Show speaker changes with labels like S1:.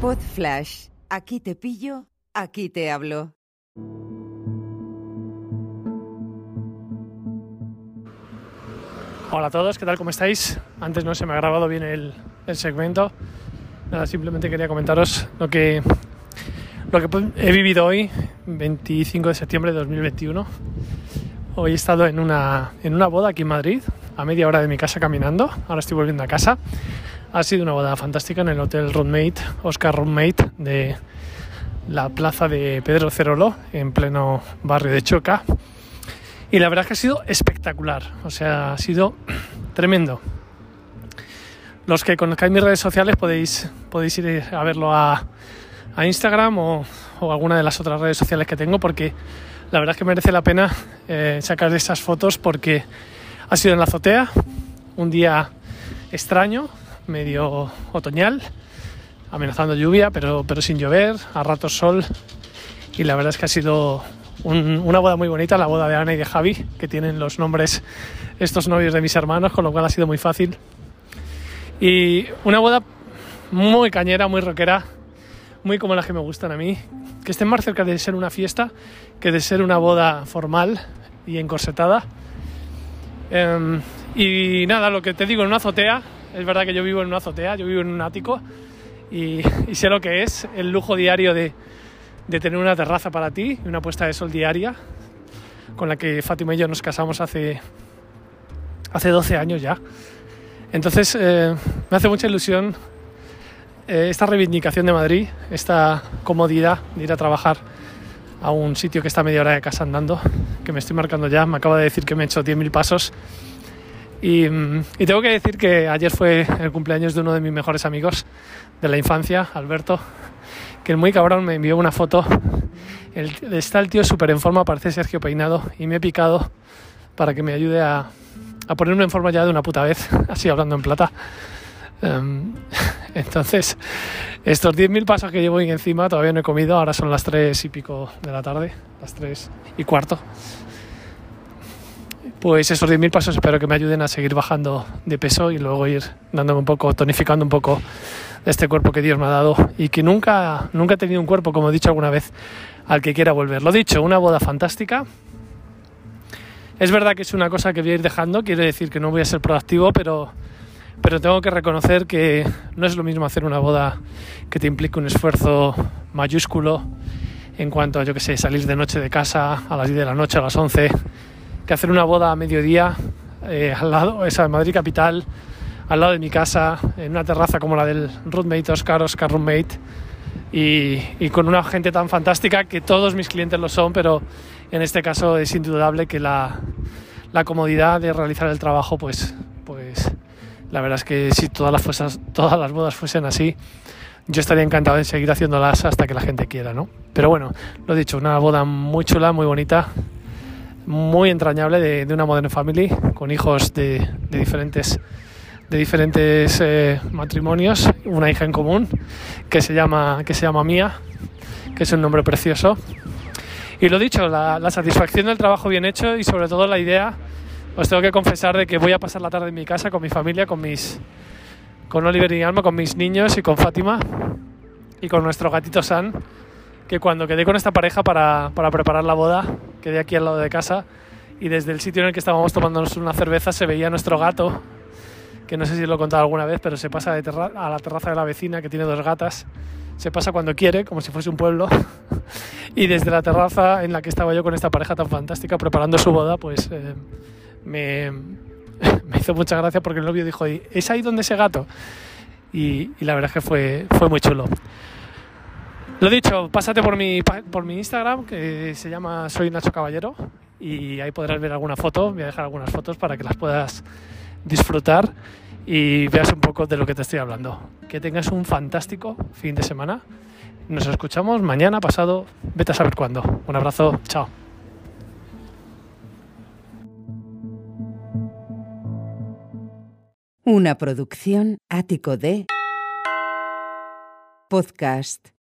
S1: Pod Flash. Aquí te pillo, aquí te hablo.
S2: Hola a todos, ¿qué tal? ¿Cómo estáis? Antes no se me ha grabado bien el, el segmento. Nada, simplemente quería comentaros lo que, lo que he vivido hoy, 25 de septiembre de 2021. Hoy he estado en una, en una boda aquí en Madrid, a media hora de mi casa caminando. Ahora estoy volviendo a casa. Ha sido una boda fantástica en el Hotel Roommate, Oscar Roommate de la plaza de Pedro Cerolo, en pleno barrio de Choca. Y la verdad es que ha sido espectacular, o sea, ha sido tremendo. Los que conozcáis mis redes sociales podéis, podéis ir a verlo a, Instagram o, o, alguna de las otras redes sociales que tengo porque la verdad es que merece la pena eh, sacar esas fotos porque ha sido en la azotea, un día extraño, medio otoñal, amenazando lluvia, pero, pero sin llover, a ratos sol y la verdad es que ha sido un, una boda muy bonita, la boda de Ana y de Javi, que tienen los nombres estos novios de mis hermanos, con lo cual ha sido muy fácil. Y una boda muy cañera, muy rockera, muy como las que me gustan a mí, que estén más cerca de ser una fiesta que de ser una boda formal y encorsetada. Um, y nada, lo que te digo, en una azotea, es verdad que yo vivo en una azotea, yo vivo en un ático y, sé lo que es el lujo diario de, tener una terraza para ti y una puesta de sol diaria con la que Fátima y yo nos casamos hace, hace 12 años ya. Entonces eh, me hace mucha ilusión eh, esta reivindicación de Madrid, esta comodidad de ir a trabajar a un sitio que está media hora de casa andando, que me estoy marcando ya, me acaba de decir que me he hecho 10.000 pasos. Y, tengo que decir que ayer fue el cumpleaños de uno de mis mejores amigos de la infancia, Alberto, que el muy cabrón me envió una foto. Está el tío súper en forma, parece Sergio Peinado, y me he picado para que me ayude a, ponerme en forma ya de una puta vez, así hablando en plata. Um, entonces, estos 10.000 pasos que llevo ahí encima todavía no he comido, ahora son las 3 y pico de la tarde, las 3 y cuarto. Pues esos 10.000 pasos espero que me ayuden a seguir bajando de peso y luego ir dándome un poco, tonificando un poco este cuerpo que Dios me ha dado y que nunca, nunca he tenido un cuerpo, como he dicho alguna vez, al que quiera volver. Lo dicho, una boda fantástica. Es verdad que es una cosa que voy a ir dejando, quiere decir que no voy a ser proactivo, pero, pero tengo que reconocer que no es lo mismo hacer una boda que te implique un esfuerzo mayúsculo en cuanto a, yo que sé, salir de noche de casa a las 10 de la noche, a las 11, que hacer una boda a mediodía eh, al lado, esa en Madrid capital, al lado de mi casa, en una terraza como la del roommate Oscar, Oscar Roommate, y, y, con una gente tan fantástica que todos mis clientes lo son, pero en este caso es indudable que la, la comodidad de realizar el trabajo, pues, pues la verdad es que si todas las, fuesas, todas las bodas fuesen así, yo estaría encantado de seguir haciéndolas hasta que la gente quiera, ¿no? Pero bueno, lo dicho, una boda muy chula, muy bonita, muy entrañable de, de una Modern Family, con hijos de, de diferentes de diferentes eh, matrimonios, una hija en común que se llama, que se llama Mía, que es un nombre precioso. Y lo dicho, la, la, satisfacción del trabajo bien hecho y sobre todo la idea, os tengo que confesar de que voy a pasar la tarde en mi casa con mi familia, con mis con Oliver y Alma, con mis niños y con Fátima y con nuestro gatito San, que cuando quedé con esta pareja para, para preparar la boda, quedé aquí al lado de casa y desde el sitio en el que estábamos tomándonos una cerveza se veía nuestro gato que no sé si lo he contado alguna vez, pero se pasa de a la terraza de la vecina que tiene dos gatas. Se pasa cuando quiere, como si fuese un pueblo. y desde la terraza en la que estaba yo con esta pareja tan fantástica preparando su boda, pues eh, me, me, hizo mucha gracia porque el novio dijo, ¿es ahí donde ese gato? Y, y la verdad es que fue, fue muy chulo. Lo dicho, pásate por mi, por mi Instagram, que se llama Soy Nacho Caballero, y ahí podrás ver alguna foto. Voy a dejar algunas fotos para que las puedas disfrutar y veas un poco de lo que te estoy hablando. Que tengas un fantástico fin de semana. Nos escuchamos mañana, pasado, vete a saber cuándo. Un abrazo, chao.
S1: Una producción ático de podcast